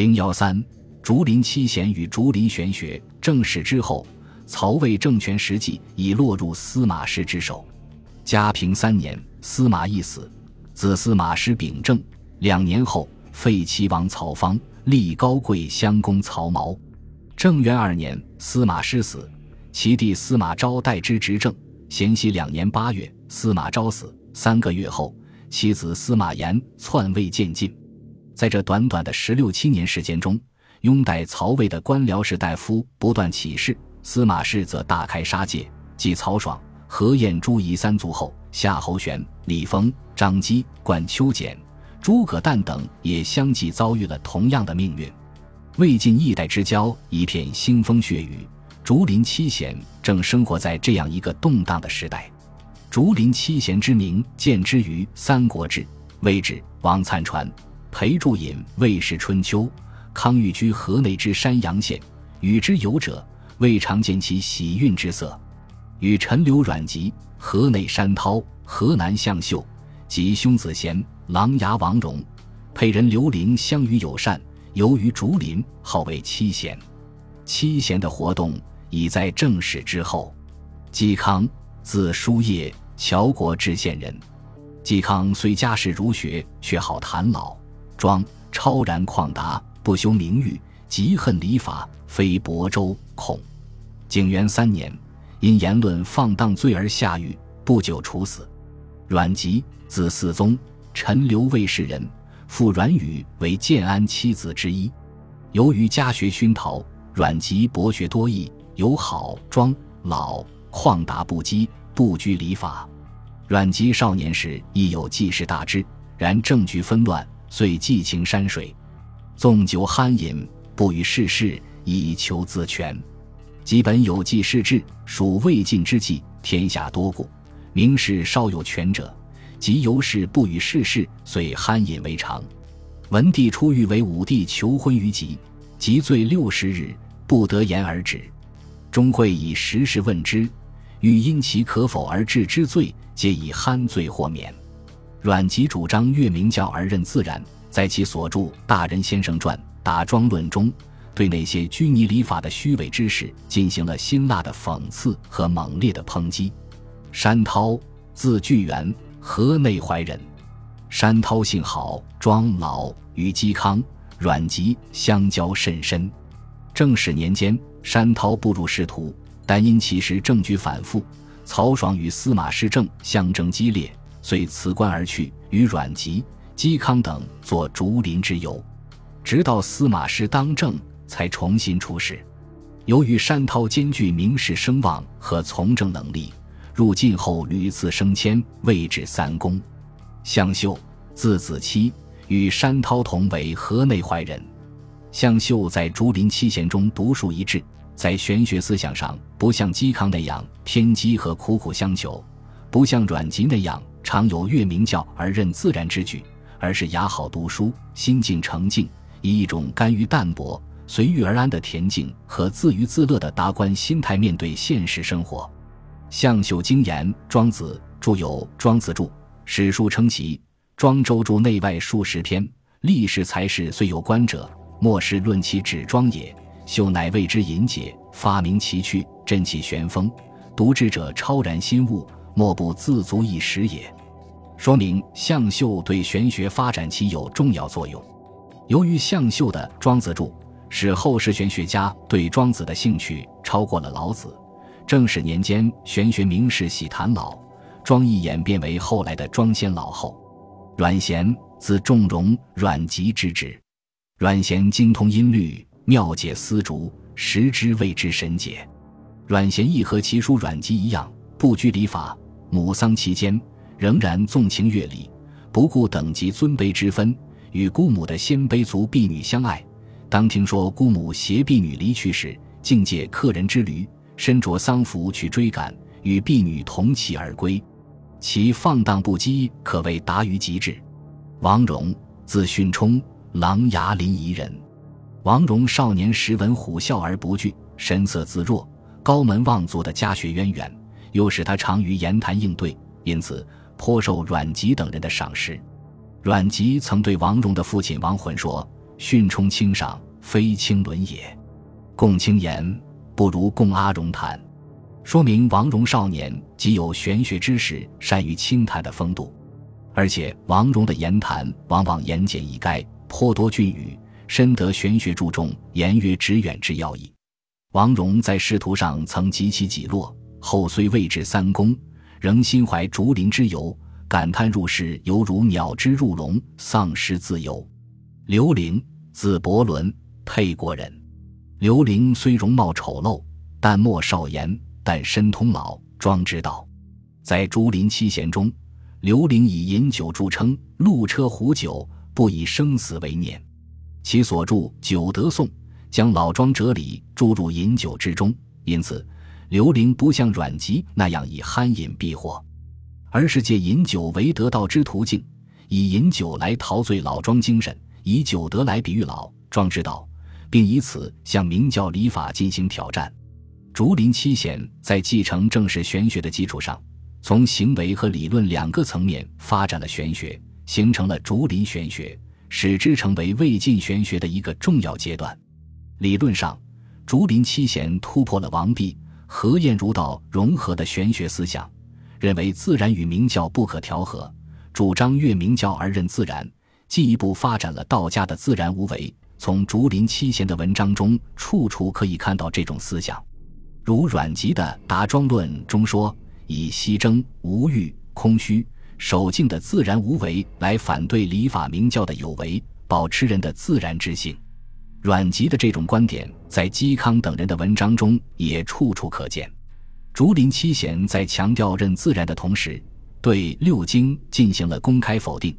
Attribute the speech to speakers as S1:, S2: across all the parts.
S1: 零幺三，竹林七贤与竹林玄学。正史之后，曹魏政权实际已落入司马氏之手。嘉平三年，司马懿死，子司马师秉政。两年后，废齐王曹芳，立高贵襄公曹髦。正元二年，司马师死，其弟司马昭代之执政。咸熙两年八月，司马昭死，三个月后，其子司马炎篡位渐进。在这短短的十六七年时间中，拥戴曹魏的官僚士大夫不断起事，司马氏则大开杀戒。继曹爽、何晏、朱夷三族后，夏侯玄、李丰、张基、冠丘简。诸葛诞等也相继遭遇了同样的命运。魏晋一代之交一片腥风血雨，竹林七贤正生活在这样一个动荡的时代。竹林七贤之名见之于《三国志》，魏志、王粲传、裴注引《魏氏春秋》，康裕居河内之山阳县，与之游者未尝见其喜运之色。与陈留、阮籍、河内山涛、河南向秀及兄子贤。琅琊王戎，配人刘伶相与友善，游于竹林，号为七贤。七贤的活动已在正史之后。嵇康，字叔夜，谯国知县人。嵇康虽家世儒学，却好谈老庄，超然旷达，不修名誉，极恨礼法，非亳州孔。景元三年，因言论放荡罪而下狱，不久处死。阮籍，字嗣宗。陈留卫士人，父阮宇为建安七子之一。由于家学熏陶，阮籍博学多艺，有好庄老旷达不羁，不拘礼法。阮籍少年时亦有济世大志，然政局纷乱，遂寄情山水，纵酒酣饮，不与世事，以求自全。基本有济世志，属魏晋之际，天下多故，名士稍有权者。即由是不与世事，遂酣饮为常。文帝初欲为武帝求婚于吉，即罪六十日，不得言而止。终会以时事问之，欲因其可否而治之罪，皆以酣醉豁免。阮籍主张越明教而任自然，在其所著《大人先生传·打庄论》中，对那些拘泥礼法的虚伪之士进行了辛辣的讽刺和猛烈的抨击。山涛，字巨源。河内怀人，山涛性好，庄老，与嵇康、阮籍相交甚深。正始年间，山涛步入仕途，但因其时政局反复，曹爽与司马师政相争激烈，遂辞官而去，与阮籍、嵇康等作竹林之游。直到司马师当政，才重新出仕。由于山涛兼具名士声望和从政能力。入晋后屡次升迁，位至三公。向秀，字子期，与山涛同为河内怀人。向秀在竹林七贤中独树一帜，在玄学思想上不像嵇康那样偏激和苦苦相求，不像阮籍那样常有越明教而任自然之举，而是雅好读书，心境澄净，以一种甘于淡泊、随遇而安的恬静和自娱自乐的达观心态面对现实生活。向秀精研庄子，著有《庄子注》，史书称其庄周注内外数十篇，历史才是虽有观者，莫是论其指庄也。秀乃为之引解，发明奇趣，振其玄风，读之者超然心悟，莫不自足一时也。说明向秀对玄学发展起有重要作用。由于向秀的《庄子注》，使后世玄学家对庄子的兴趣超过了老子。正始年间，玄学名士喜谈老，庄亦演变为后来的庄先老后。阮咸，字仲荣，阮籍之侄。阮咸精通音律，妙解丝竹，时之谓之神解。阮咸亦和其叔阮籍一样，不拘礼法。母丧期间，仍然纵情乐礼，不顾等级尊卑之分，与姑母的鲜卑族婢女相爱。当听说姑母携婢女离去时，竟借客人之驴。身着丧服去追赶，与婢女同骑而归，其放荡不羁可谓达于极致。王戎，字训冲，琅琊临沂人。王戎少年时闻虎啸而不惧，神色自若，高门望族的家学渊源，又使他长于言谈应对，因此颇受阮籍等人的赏识。阮籍曾对王戎的父亲王浑说：“训充清赏，非清伦也。共清言不如共阿荣谈，说明王戎少年即有玄学知识，善于清谈的风度。而且王戎的言谈往往言简意赅，颇多俊语，深得玄学注重、言约直远之要义。王戎在仕途上曾极其几落，后虽位至三公，仍心怀竹林之游，感叹入世犹如鸟之入笼，丧失自由。刘伶，字伯伦，沛国人。刘伶虽容貌丑陋，但莫少言，但深通老庄之道。在竹林七贤中，刘伶以饮酒著称，路车壶酒，不以生死为念。其所著《酒德颂》。将老庄哲理注入饮酒之中，因此刘伶不像阮籍那样以酣饮避祸，而是借饮酒为得道之途径，以饮酒来陶醉老庄精神，以酒德来比喻老庄之道，并以此向明教礼法进行挑战。竹林七贤在继承正史玄学的基础上，从行为和理论两个层面发展了玄学，形成了竹林玄学，使之成为魏晋玄学的一个重要阶段。理论上，竹林七贤突破了王弼、何晏儒道融合的玄学思想，认为自然与明教不可调和，主张越明教而任自然，进一步发展了道家的自然无为。从竹林七贤的文章中，处处可以看到这种思想。如阮籍的《答庄论》中说：“以西征无欲、空虚、守静的自然无为来反对礼法明教的有为，保持人的自然之性。”阮籍的这种观点，在嵇康等人的文章中也处处可见。竹林七贤在强调认自然的同时，对六经进行了公开否定，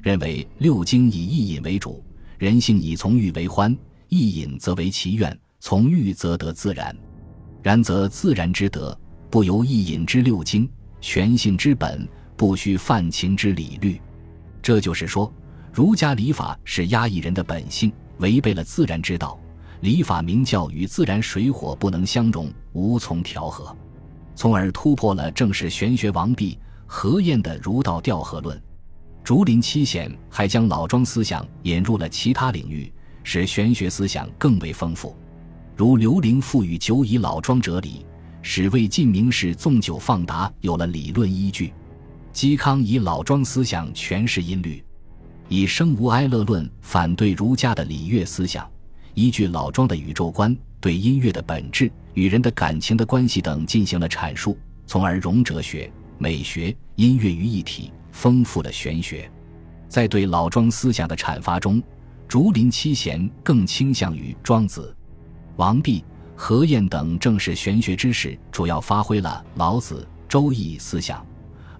S1: 认为六经以意引为主，人性以从欲为欢，意引则为其愿，从欲则得自然。然则自然之德，不由意引之六经，全性之本，不需泛情之理律。这就是说，儒家礼法是压抑人的本性。违背了自然之道，礼法明教与自然水火不能相容，无从调和，从而突破了正是玄学王弼、何晏的儒道调和论。竹林七贤还将老庄思想引入了其他领域，使玄学思想更为丰富。如刘伶赋予酒以老庄哲理，使魏晋名士纵酒放达有了理论依据。嵇康以老庄思想诠释音律。以生无哀乐论反对儒家的礼乐思想，依据老庄的宇宙观，对音乐的本质与人的感情的关系等进行了阐述，从而融哲学、美学、音乐于一体，丰富了玄学。在对老庄思想的阐发中，竹林七贤更倾向于庄子、王弼、何晏等正是玄学知识，主要发挥了老子、周易思想。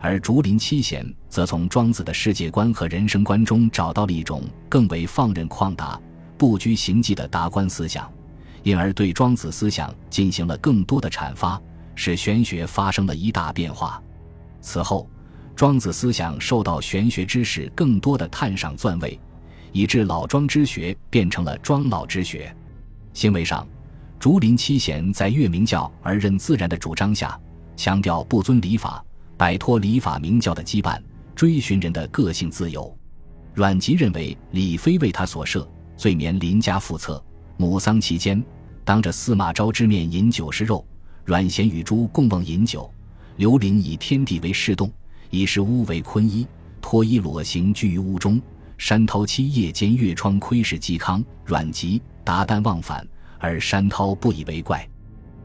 S1: 而竹林七贤则从庄子的世界观和人生观中找到了一种更为放任旷达、不拘形迹的达观思想，因而对庄子思想进行了更多的阐发，使玄学发生了一大变化。此后，庄子思想受到玄学知识更多的探赏钻位，以致老庄之学变成了庄老之学。行为上，竹林七贤在越明教而任自然的主张下，强调不遵礼法。摆脱礼法明教的羁绊，追寻人的个性自由。阮籍认为李非为他所设，罪免邻家复侧。母丧期间，当着司马昭之面饮酒食肉，阮咸与诸共梦饮酒。刘伶以天地为示动，以石屋为坤衣，脱衣裸行居于屋中。山涛七夜间月窗窥视嵇康、阮籍，达旦忘返，而山涛不以为怪。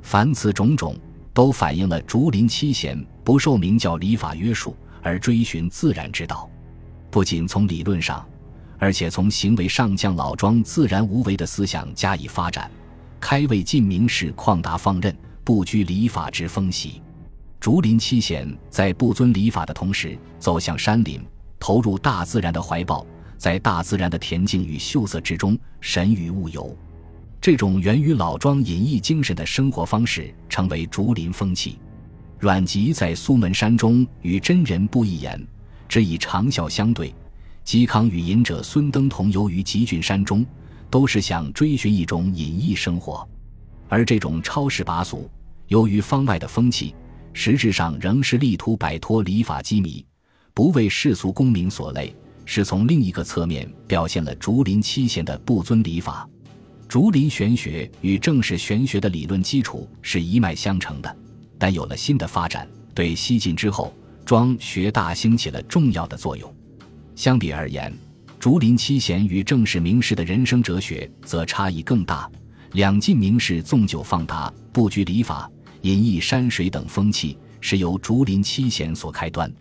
S1: 凡此种种。都反映了竹林七贤不受明教礼法约束而追寻自然之道，不仅从理论上，而且从行为上将老庄自然无为的思想加以发展，开为晋明士旷达放任、不拘礼法之风习。竹林七贤在不遵礼法的同时，走向山林，投入大自然的怀抱，在大自然的恬静与秀色之中神与物游。这种源于老庄隐逸精神的生活方式，成为竹林风气。阮籍在苏门山中与真人不一言，只以长啸相对。嵇康与隐者孙登同游于极峻山中，都是想追寻一种隐逸生活。而这种超世拔俗、由于方外的风气，实质上仍是力图摆脱礼法羁縻，不为世俗功名所累，是从另一个侧面表现了竹林七贤的不遵礼法。竹林玄学与正史玄学的理论基础是一脉相承的，但有了新的发展，对西晋之后庄学大兴起了重要的作用。相比而言，竹林七贤与正史名士的人生哲学则差异更大。两晋名士纵酒放达、不拘礼法、隐逸山水等风气，是由竹林七贤所开端。